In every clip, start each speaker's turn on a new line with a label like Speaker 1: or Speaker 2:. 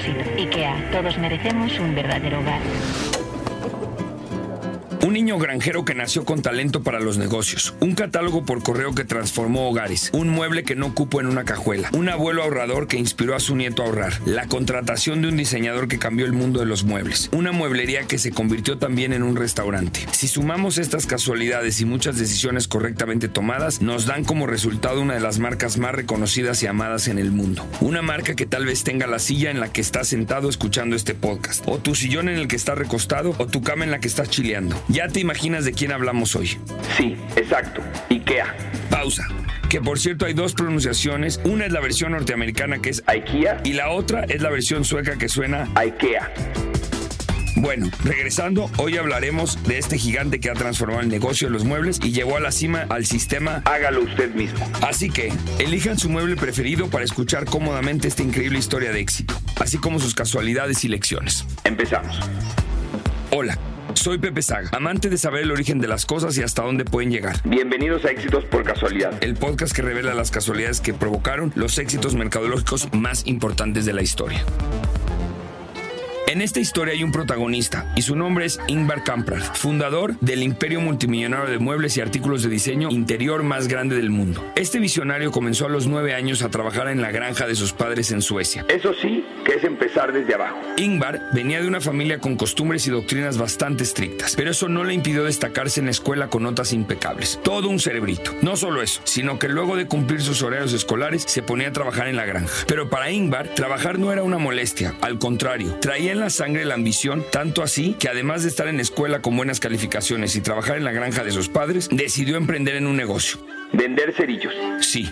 Speaker 1: propósito. IKEA, todos merecemos un verdadero hogar.
Speaker 2: Un niño granjero que nació con talento para los negocios, un catálogo por correo que transformó hogares, un mueble que no cupo en una cajuela, un abuelo ahorrador que inspiró a su nieto a ahorrar, la contratación de un diseñador que cambió el mundo de los muebles, una mueblería que se convirtió también en un restaurante. Si sumamos estas casualidades y muchas decisiones correctamente tomadas, nos dan como resultado una de las marcas más reconocidas y amadas en el mundo. Una marca que tal vez tenga la silla en la que estás sentado escuchando este podcast, o tu sillón en el que estás recostado, o tu cama en la que estás chileando. Te imaginas de quién hablamos hoy.
Speaker 3: Sí, exacto. IKEA.
Speaker 2: Pausa. Que por cierto hay dos pronunciaciones. Una es la versión norteamericana que es
Speaker 3: IKEA
Speaker 2: y la otra es la versión sueca que suena
Speaker 3: IKEA.
Speaker 2: Bueno, regresando, hoy hablaremos de este gigante que ha transformado el negocio de los muebles y llevó a la cima al sistema
Speaker 3: Hágalo usted mismo.
Speaker 2: Así que, elijan su mueble preferido para escuchar cómodamente esta increíble historia de éxito, así como sus casualidades y lecciones.
Speaker 3: Empezamos.
Speaker 2: Hola. Soy Pepe Saga, amante de saber el origen de las cosas y hasta dónde pueden llegar.
Speaker 3: Bienvenidos a Éxitos por Casualidad.
Speaker 2: El podcast que revela las casualidades que provocaron los éxitos mercadológicos más importantes de la historia. En esta historia hay un protagonista y su nombre es Ingvar Kamprad, fundador del imperio multimillonario de muebles y artículos de diseño interior más grande del mundo. Este visionario comenzó a los nueve años a trabajar en la granja de sus padres en Suecia.
Speaker 3: Eso sí, que es empezar desde abajo.
Speaker 2: Ingvar venía de una familia con costumbres y doctrinas bastante estrictas, pero eso no le impidió destacarse en la escuela con notas impecables. Todo un cerebrito. No solo eso, sino que luego de cumplir sus horarios escolares se ponía a trabajar en la granja. Pero para Ingvar, trabajar no era una molestia, al contrario, traía en la sangre la ambición, tanto así que además de estar en escuela con buenas calificaciones y trabajar en la granja de sus padres, decidió emprender en un negocio.
Speaker 3: Vender cerillos.
Speaker 2: Sí,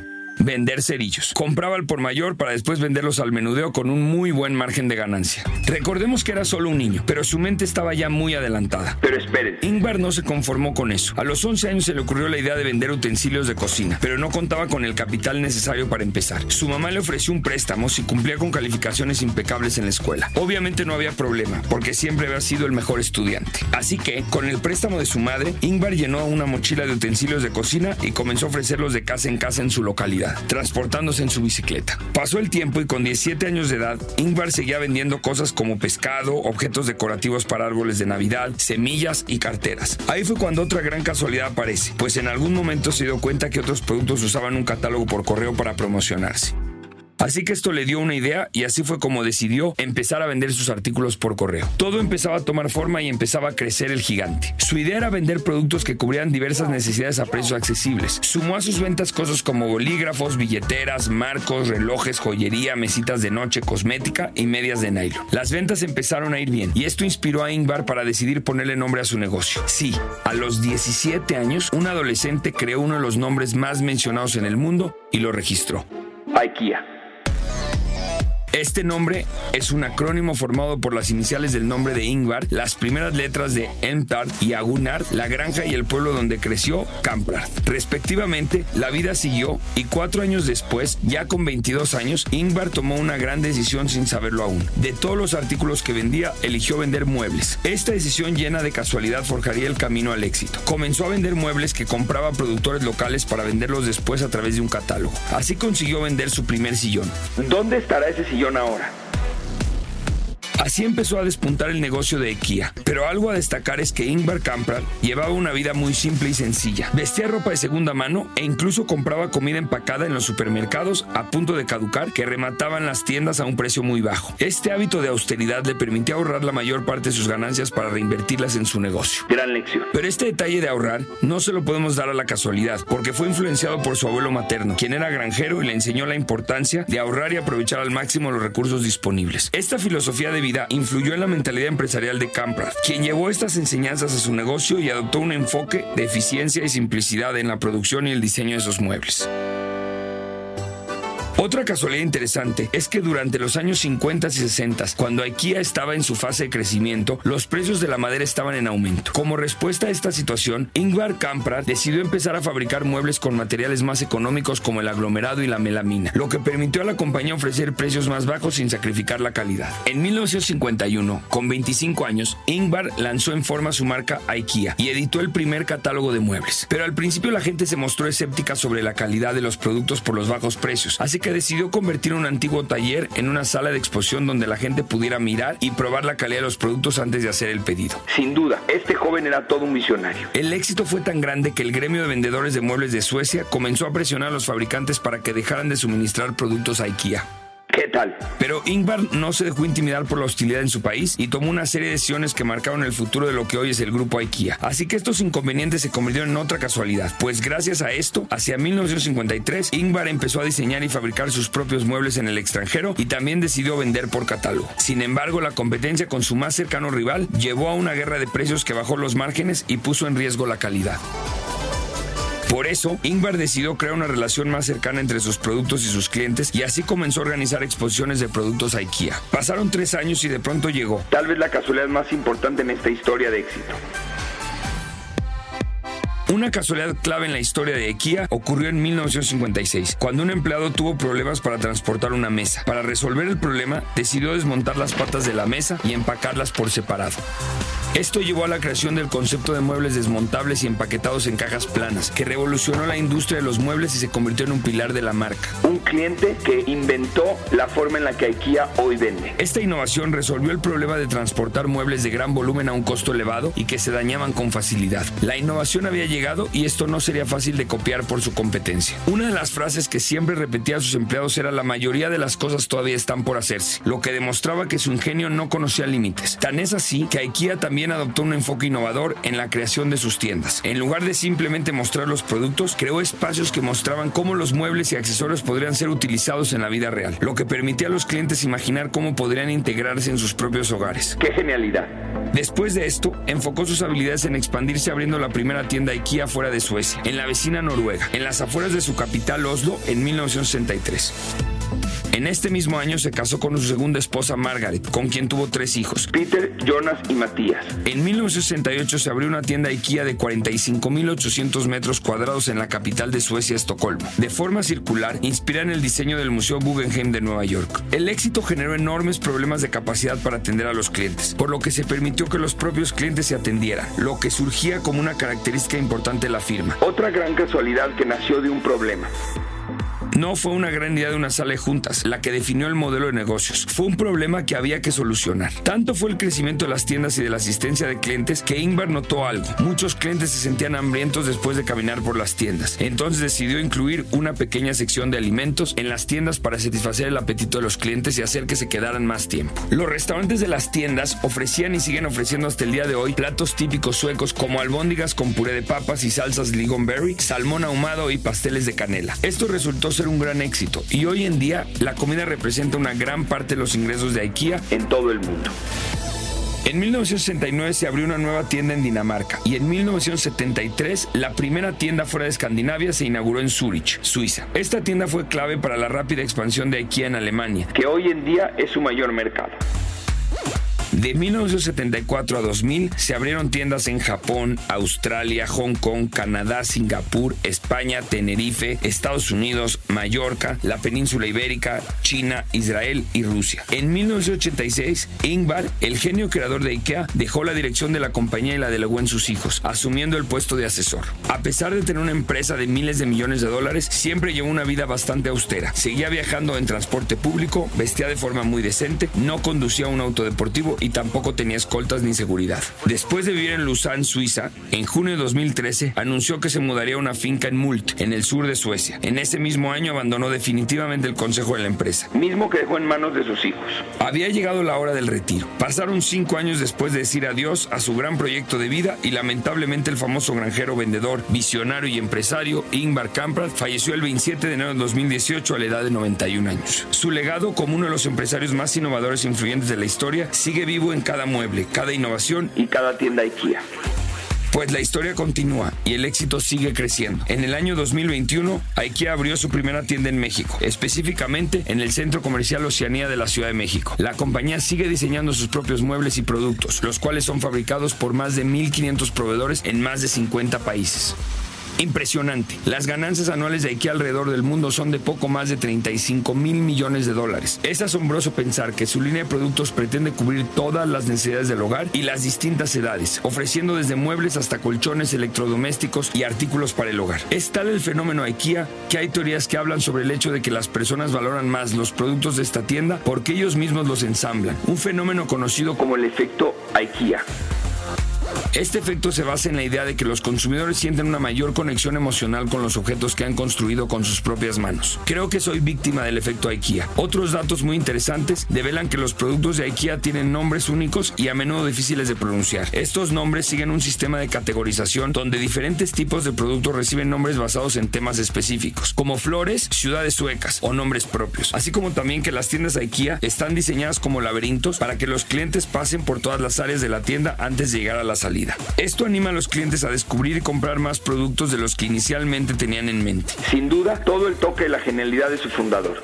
Speaker 2: vender cerillos. Compraba al por mayor para después venderlos al menudeo con un muy buen margen de ganancia. Recordemos que era solo un niño, pero su mente estaba ya muy adelantada.
Speaker 3: Pero esperen.
Speaker 2: Ingvar no se conformó con eso. A los 11 años se le ocurrió la idea de vender utensilios de cocina, pero no contaba con el capital necesario para empezar. Su mamá le ofreció un préstamo si cumplía con calificaciones impecables en la escuela. Obviamente no había problema, porque siempre había sido el mejor estudiante. Así que, con el préstamo de su madre, Ingvar llenó una mochila de utensilios de cocina y comenzó a ofrecerlos de casa en casa en su localidad transportándose en su bicicleta. Pasó el tiempo y con 17 años de edad, Ingvar seguía vendiendo cosas como pescado, objetos decorativos para árboles de Navidad, semillas y carteras. Ahí fue cuando otra gran casualidad aparece, pues en algún momento se dio cuenta que otros productos usaban un catálogo por correo para promocionarse. Así que esto le dio una idea y así fue como decidió empezar a vender sus artículos por correo. Todo empezaba a tomar forma y empezaba a crecer el gigante. Su idea era vender productos que cubrían diversas necesidades a precios accesibles. Sumó a sus ventas cosas como bolígrafos, billeteras, marcos, relojes, joyería, mesitas de noche, cosmética y medias de nylon. Las ventas empezaron a ir bien y esto inspiró a Ingvar para decidir ponerle nombre a su negocio. Sí, a los 17 años, un adolescente creó uno de los nombres más mencionados en el mundo y lo registró.
Speaker 3: IKEA.
Speaker 2: Este nombre es un acrónimo formado por las iniciales del nombre de Ingvar, las primeras letras de Emtard y Agunard, la granja y el pueblo donde creció, Kamprad. Respectivamente, la vida siguió y cuatro años después, ya con 22 años, Ingvar tomó una gran decisión sin saberlo aún. De todos los artículos que vendía, eligió vender muebles. Esta decisión llena de casualidad forjaría el camino al éxito. Comenzó a vender muebles que compraba productores locales para venderlos después a través de un catálogo. Así consiguió vender su primer sillón.
Speaker 3: ¿Dónde estará ese sillón ahora?
Speaker 2: Así empezó a despuntar el negocio de IKEA. Pero algo a destacar es que Ingvar Kamprad llevaba una vida muy simple y sencilla. Vestía ropa de segunda mano e incluso compraba comida empacada en los supermercados a punto de caducar que remataban las tiendas a un precio muy bajo. Este hábito de austeridad le permitía ahorrar la mayor parte de sus ganancias para reinvertirlas en su negocio.
Speaker 3: Gran lección.
Speaker 2: Pero este detalle de ahorrar no se lo podemos dar a la casualidad, porque fue influenciado por su abuelo materno, quien era granjero y le enseñó la importancia de ahorrar y aprovechar al máximo los recursos disponibles. Esta filosofía de vida influyó en la mentalidad empresarial de Kamprad, quien llevó estas enseñanzas a su negocio y adoptó un enfoque de eficiencia y simplicidad en la producción y el diseño de sus muebles. Otra casualidad interesante es que durante los años 50 y 60, cuando IKEA estaba en su fase de crecimiento, los precios de la madera estaban en aumento. Como respuesta a esta situación, Ingvar Kamprad decidió empezar a fabricar muebles con materiales más económicos como el aglomerado y la melamina, lo que permitió a la compañía ofrecer precios más bajos sin sacrificar la calidad. En 1951, con 25 años, Ingvar lanzó en forma su marca IKEA y editó el primer catálogo de muebles. Pero al principio la gente se mostró escéptica sobre la calidad de los productos por los bajos precios, así que decidió convertir un antiguo taller en una sala de exposición donde la gente pudiera mirar y probar la calidad de los productos antes de hacer el pedido.
Speaker 3: Sin duda, este joven era todo un visionario.
Speaker 2: El éxito fue tan grande que el gremio de vendedores de muebles de Suecia comenzó a presionar a los fabricantes para que dejaran de suministrar productos a IKEA.
Speaker 3: ¿Qué tal?
Speaker 2: Pero Ingvar no se dejó intimidar por la hostilidad en su país y tomó una serie de decisiones que marcaron el futuro de lo que hoy es el grupo IKEA. Así que estos inconvenientes se convirtieron en otra casualidad, pues gracias a esto, hacia 1953, Ingvar empezó a diseñar y fabricar sus propios muebles en el extranjero y también decidió vender por catálogo. Sin embargo, la competencia con su más cercano rival llevó a una guerra de precios que bajó los márgenes y puso en riesgo la calidad. Por eso, Ingvar decidió crear una relación más cercana entre sus productos y sus clientes y así comenzó a organizar exposiciones de productos a IKEA. Pasaron tres años y de pronto llegó.
Speaker 3: Tal vez la casualidad más importante en esta historia de éxito.
Speaker 2: Una casualidad clave en la historia de IKEA ocurrió en 1956, cuando un empleado tuvo problemas para transportar una mesa. Para resolver el problema, decidió desmontar las patas de la mesa y empacarlas por separado. Esto llevó a la creación del concepto de muebles desmontables y empaquetados en cajas planas, que revolucionó la industria de los muebles y se convirtió en un pilar de la marca.
Speaker 3: Un cliente que inventó la forma en la que IKEA hoy vende.
Speaker 2: Esta innovación resolvió el problema de transportar muebles de gran volumen a un costo elevado y que se dañaban con facilidad. La innovación había llegado y esto no sería fácil de copiar por su competencia. Una de las frases que siempre repetía a sus empleados era la mayoría de las cosas todavía están por hacerse, lo que demostraba que su ingenio no conocía límites. Tan es así que IKEA también adoptó un enfoque innovador en la creación de sus tiendas. En lugar de simplemente mostrar los productos, creó espacios que mostraban cómo los muebles y accesorios podrían ser utilizados en la vida real, lo que permitía a los clientes imaginar cómo podrían integrarse en sus propios hogares.
Speaker 3: ¡Qué genialidad!
Speaker 2: Después de esto, enfocó sus habilidades en expandirse abriendo la primera tienda IKEA fuera de Suecia, en la vecina Noruega, en las afueras de su capital Oslo, en 1963. En este mismo año se casó con su segunda esposa Margaret, con quien tuvo tres hijos.
Speaker 3: Peter, Jonas y Matías.
Speaker 2: En 1968 se abrió una tienda IKEA de 45.800 metros cuadrados en la capital de Suecia, Estocolmo, de forma circular, inspirada en el diseño del Museo Guggenheim de Nueva York. El éxito generó enormes problemas de capacidad para atender a los clientes, por lo que se permitió que los propios clientes se atendieran, lo que surgía como una característica importante de la firma.
Speaker 3: Otra gran casualidad que nació de un problema.
Speaker 2: No fue una gran idea de una sala de juntas la que definió el modelo de negocios. Fue un problema que había que solucionar. Tanto fue el crecimiento de las tiendas y de la asistencia de clientes que Ingvar notó algo. Muchos clientes se sentían hambrientos después de caminar por las tiendas. Entonces decidió incluir una pequeña sección de alimentos en las tiendas para satisfacer el apetito de los clientes y hacer que se quedaran más tiempo. Los restaurantes de las tiendas ofrecían y siguen ofreciendo hasta el día de hoy platos típicos suecos como albóndigas con puré de papas y salsas ligonberry, salmón ahumado y pasteles de canela. Esto resultó ser un gran éxito y hoy en día la comida representa una gran parte de los ingresos de IKEA
Speaker 3: en todo el mundo.
Speaker 2: En 1969 se abrió una nueva tienda en Dinamarca y en 1973 la primera tienda fuera de Escandinavia se inauguró en Zurich, Suiza. Esta tienda fue clave para la rápida expansión de IKEA en Alemania,
Speaker 3: que hoy en día es su mayor mercado.
Speaker 2: De 1974 a 2000 se abrieron tiendas en Japón, Australia, Hong Kong, Canadá, Singapur, España, Tenerife, Estados Unidos, Mallorca, la península ibérica, China, Israel y Rusia. En 1986, Ingvar, el genio creador de IKEA, dejó la dirección de la compañía y la delegó en sus hijos, asumiendo el puesto de asesor. A pesar de tener una empresa de miles de millones de dólares, siempre llevó una vida bastante austera. Seguía viajando en transporte público, vestía de forma muy decente, no conducía un auto deportivo y tampoco tenía escoltas ni seguridad. Después de vivir en Lausanne, Suiza, en junio de 2013 anunció que se mudaría a una finca en Mult, en el sur de Suecia. En ese mismo año abandonó definitivamente el consejo de la empresa.
Speaker 3: Mismo que dejó en manos de sus hijos.
Speaker 2: Había llegado la hora del retiro. Pasaron cinco años después de decir adiós a su gran proyecto de vida y lamentablemente el famoso granjero vendedor, visionario y empresario Ingvar Kamprad falleció el 27 de enero de 2018 a la edad de 91 años. Su legado como uno de los empresarios más innovadores e influyentes de la historia sigue vivo en cada mueble, cada innovación
Speaker 3: y cada tienda IKEA.
Speaker 2: Pues la historia continúa y el éxito sigue creciendo. En el año 2021, IKEA abrió su primera tienda en México, específicamente en el Centro Comercial Oceanía de la Ciudad de México. La compañía sigue diseñando sus propios muebles y productos, los cuales son fabricados por más de 1.500 proveedores en más de 50 países. Impresionante. Las ganancias anuales de IKEA alrededor del mundo son de poco más de 35 mil millones de dólares. Es asombroso pensar que su línea de productos pretende cubrir todas las necesidades del hogar y las distintas edades, ofreciendo desde muebles hasta colchones, electrodomésticos y artículos para el hogar. Es tal el fenómeno IKEA que hay teorías que hablan sobre el hecho de que las personas valoran más los productos de esta tienda porque ellos mismos los ensamblan. Un fenómeno conocido como el efecto IKEA. Este efecto se basa en la idea de que los consumidores sienten una mayor conexión emocional con los objetos que han construido con sus propias manos. Creo que soy víctima del efecto IKEA. Otros datos muy interesantes develan que los productos de IKEA tienen nombres únicos y a menudo difíciles de pronunciar. Estos nombres siguen un sistema de categorización donde diferentes tipos de productos reciben nombres basados en temas específicos, como flores, ciudades suecas o nombres propios, así como también que las tiendas IKEA están diseñadas como laberintos para que los clientes pasen por todas las áreas de la tienda antes de llegar a la salida. Esto anima a los clientes a descubrir y comprar más productos de los que inicialmente tenían en mente.
Speaker 3: Sin duda, todo el toque de la genialidad de su fundador.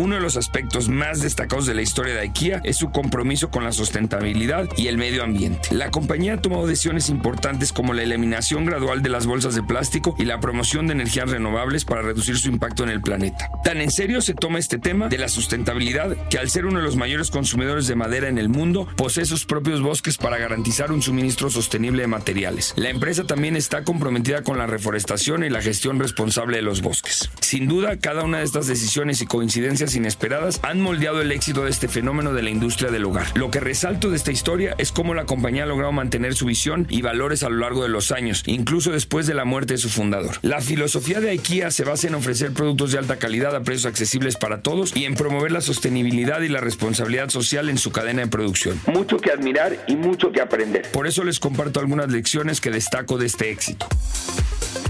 Speaker 2: Uno de los aspectos más destacados de la historia de IKEA es su compromiso con la sustentabilidad y el medio ambiente. La compañía ha tomado decisiones importantes como la eliminación gradual de las bolsas de plástico y la promoción de energías renovables para reducir su impacto en el planeta. Tan en serio se toma este tema de la sustentabilidad que al ser uno de los mayores consumidores de madera en el mundo, posee sus propios bosques para garantizar un suministro sostenible de materiales. La empresa también está comprometida con la reforestación y la gestión responsable de los bosques. Sin duda, cada una de estas decisiones y coincidencias inesperadas han moldeado el éxito de este fenómeno de la industria del hogar. Lo que resalto de esta historia es cómo la compañía ha logrado mantener su visión y valores a lo largo de los años, incluso después de la muerte de su fundador. La filosofía de IKEA se basa en ofrecer productos de alta calidad a precios accesibles para todos y en promover la sostenibilidad y la responsabilidad social en su cadena de producción.
Speaker 3: Mucho que admirar y mucho que aprender.
Speaker 2: Por eso les comparto algunas lecciones que destaco de este éxito.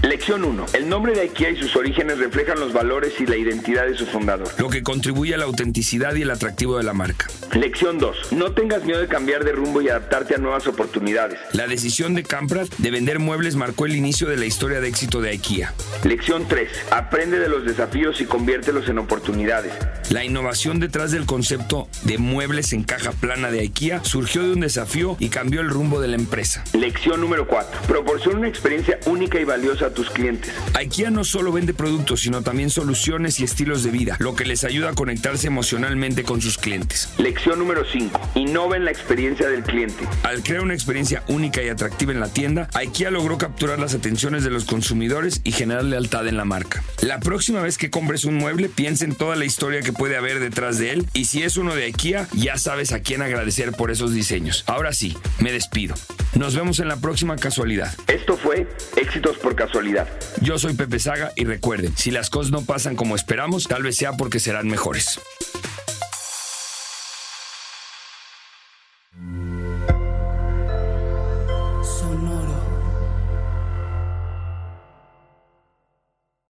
Speaker 3: Lección 1. El nombre de IKEA y sus orígenes reflejan los valores y la identidad de su fundador.
Speaker 2: Lo que contribuye a la autenticidad y el atractivo de la marca.
Speaker 3: Lección 2. No tengas miedo de cambiar de rumbo y adaptarte a nuevas oportunidades.
Speaker 2: La decisión de Kamprad de vender muebles marcó el inicio de la historia de éxito de IKEA.
Speaker 3: Lección 3. Aprende de los desafíos y conviértelos en oportunidades.
Speaker 2: La innovación detrás del concepto de muebles en caja plana de IKEA surgió de un desafío y cambió el rumbo de la empresa.
Speaker 3: Lección número 4. Proporciona una experiencia única y valiosa tus clientes.
Speaker 2: IKEA no solo vende productos, sino también soluciones y estilos de vida, lo que les ayuda a conectarse emocionalmente con sus clientes.
Speaker 3: Lección número 5. Innova en la experiencia del cliente.
Speaker 2: Al crear una experiencia única y atractiva en la tienda, IKEA logró capturar las atenciones de los consumidores y generar lealtad en la marca. La próxima vez que compres un mueble, piensa en toda la historia que puede haber detrás de él y si es uno de IKEA, ya sabes a quién agradecer por esos diseños. Ahora sí, me despido. Nos vemos en la próxima casualidad.
Speaker 3: Esto fue Éxitos por Casualidad.
Speaker 2: Yo soy Pepe Saga y recuerden, si las cosas no pasan como esperamos, tal vez sea porque serán mejores.